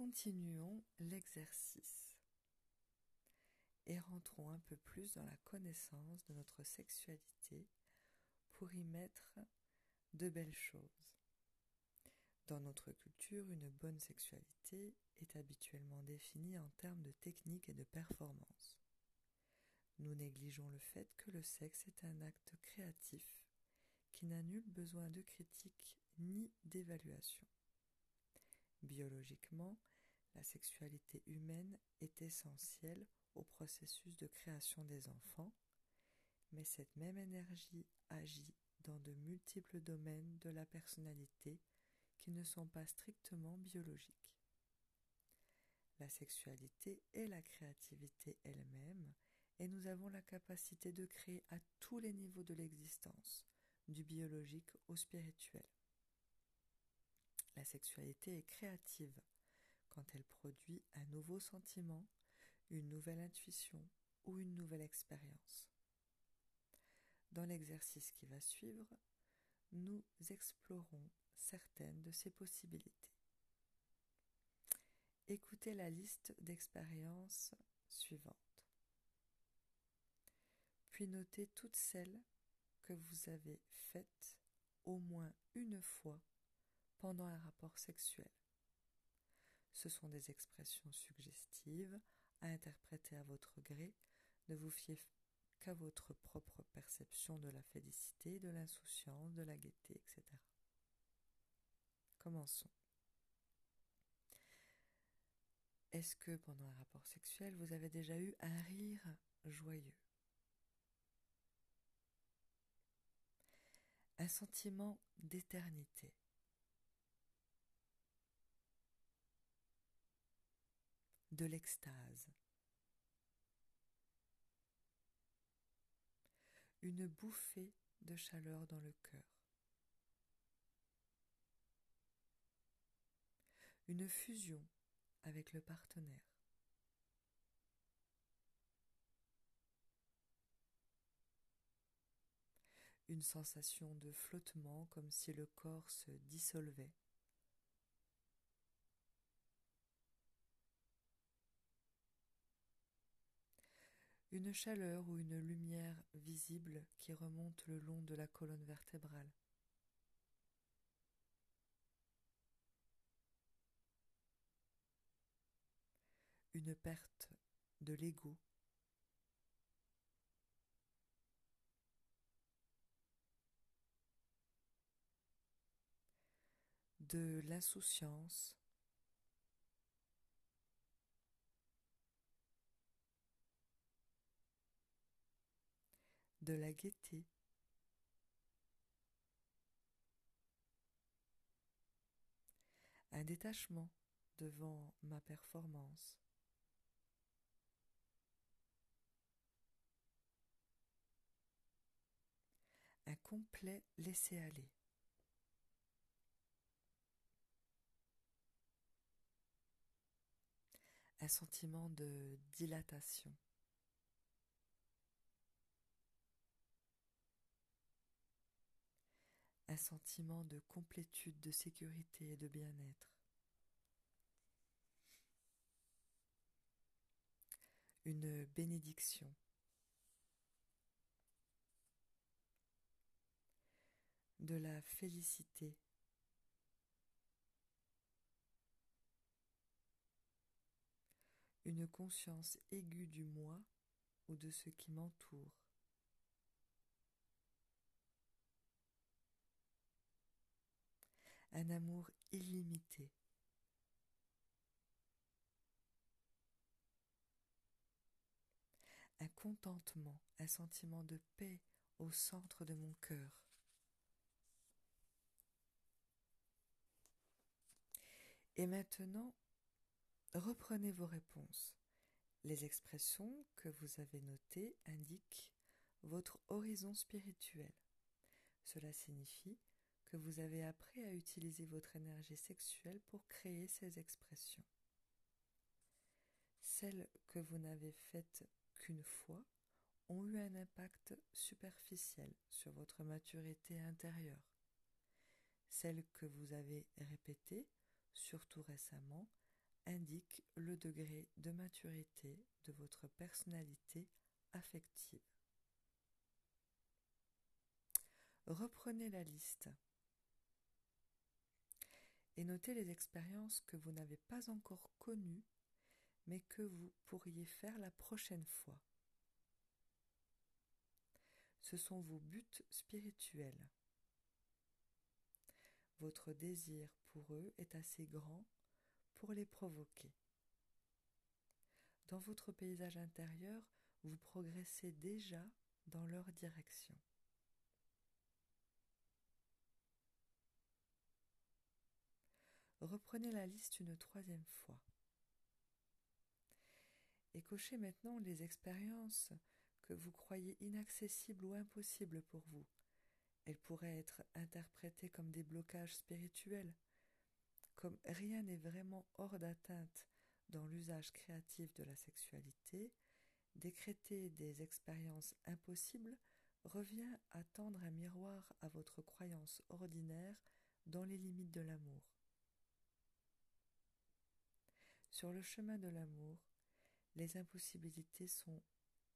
Continuons l'exercice et rentrons un peu plus dans la connaissance de notre sexualité pour y mettre de belles choses. Dans notre culture, une bonne sexualité est habituellement définie en termes de technique et de performance. Nous négligeons le fait que le sexe est un acte créatif qui n'a nul besoin de critique ni d'évaluation. Biologiquement, la sexualité humaine est essentielle au processus de création des enfants, mais cette même énergie agit dans de multiples domaines de la personnalité qui ne sont pas strictement biologiques. La sexualité est la créativité elle-même, et nous avons la capacité de créer à tous les niveaux de l'existence, du biologique au spirituel. La sexualité est créative quand elle produit un nouveau sentiment, une nouvelle intuition ou une nouvelle expérience. Dans l'exercice qui va suivre, nous explorons certaines de ces possibilités. Écoutez la liste d'expériences suivantes. Puis notez toutes celles que vous avez faites au moins une fois pendant un rapport sexuel. Ce sont des expressions suggestives à interpréter à votre gré. Ne vous fiez qu'à votre propre perception de la félicité, de l'insouciance, de la gaieté, etc. Commençons. Est-ce que pendant un rapport sexuel, vous avez déjà eu un rire joyeux? Un sentiment d'éternité de l'extase une bouffée de chaleur dans le cœur, une fusion avec le partenaire. Une sensation de flottement comme si le corps se dissolvait. Une chaleur ou une lumière visible qui remonte le long de la colonne vertébrale. Une perte de l'ego. de l'insouciance, de la gaieté. Un détachement devant ma performance. Un complet laisser-aller. Un sentiment de dilatation. Un sentiment de complétude, de sécurité et de bien-être. Une bénédiction. De la félicité. Une conscience aiguë du moi ou de ce qui m'entoure. Un amour illimité. Un contentement, un sentiment de paix au centre de mon cœur. Et maintenant, reprenez vos réponses. Les expressions que vous avez notées indiquent votre horizon spirituel. Cela signifie que vous avez appris à utiliser votre énergie sexuelle pour créer ces expressions. Celles que vous n'avez faites qu'une fois ont eu un impact superficiel sur votre maturité intérieure. Celles que vous avez répétées, surtout récemment, indique le degré de maturité de votre personnalité affective. Reprenez la liste et notez les expériences que vous n'avez pas encore connues mais que vous pourriez faire la prochaine fois. Ce sont vos buts spirituels. Votre désir pour eux est assez grand pour les provoquer. Dans votre paysage intérieur, vous progressez déjà dans leur direction. Reprenez la liste une troisième fois. Et cochez maintenant les expériences que vous croyez inaccessibles ou impossibles pour vous. Elles pourraient être interprétées comme des blocages spirituels. Comme rien n'est vraiment hors d'atteinte dans l'usage créatif de la sexualité, décréter des expériences impossibles revient à tendre un miroir à votre croyance ordinaire dans les limites de l'amour. Sur le chemin de l'amour, les impossibilités sont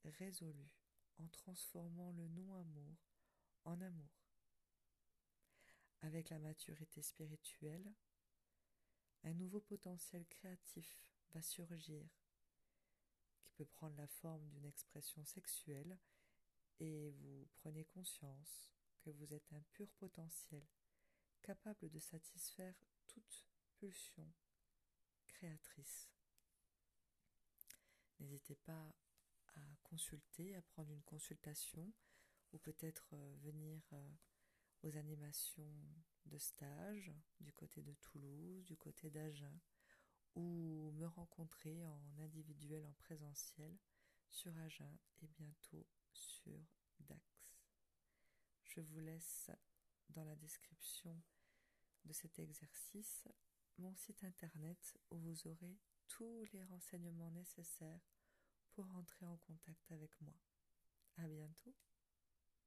résolues en transformant le non-amour en amour. Avec la maturité spirituelle, un nouveau potentiel créatif va surgir qui peut prendre la forme d'une expression sexuelle et vous prenez conscience que vous êtes un pur potentiel capable de satisfaire toute pulsion N'hésitez pas à consulter, à prendre une consultation ou peut-être euh, venir euh, aux animations de stage du côté de Toulouse, du côté d'Agen, ou me rencontrer en individuel, en présentiel sur Agen et bientôt sur Dax. Je vous laisse dans la description de cet exercice mon site internet où vous aurez tous les renseignements nécessaires pour entrer en contact avec moi. À bientôt.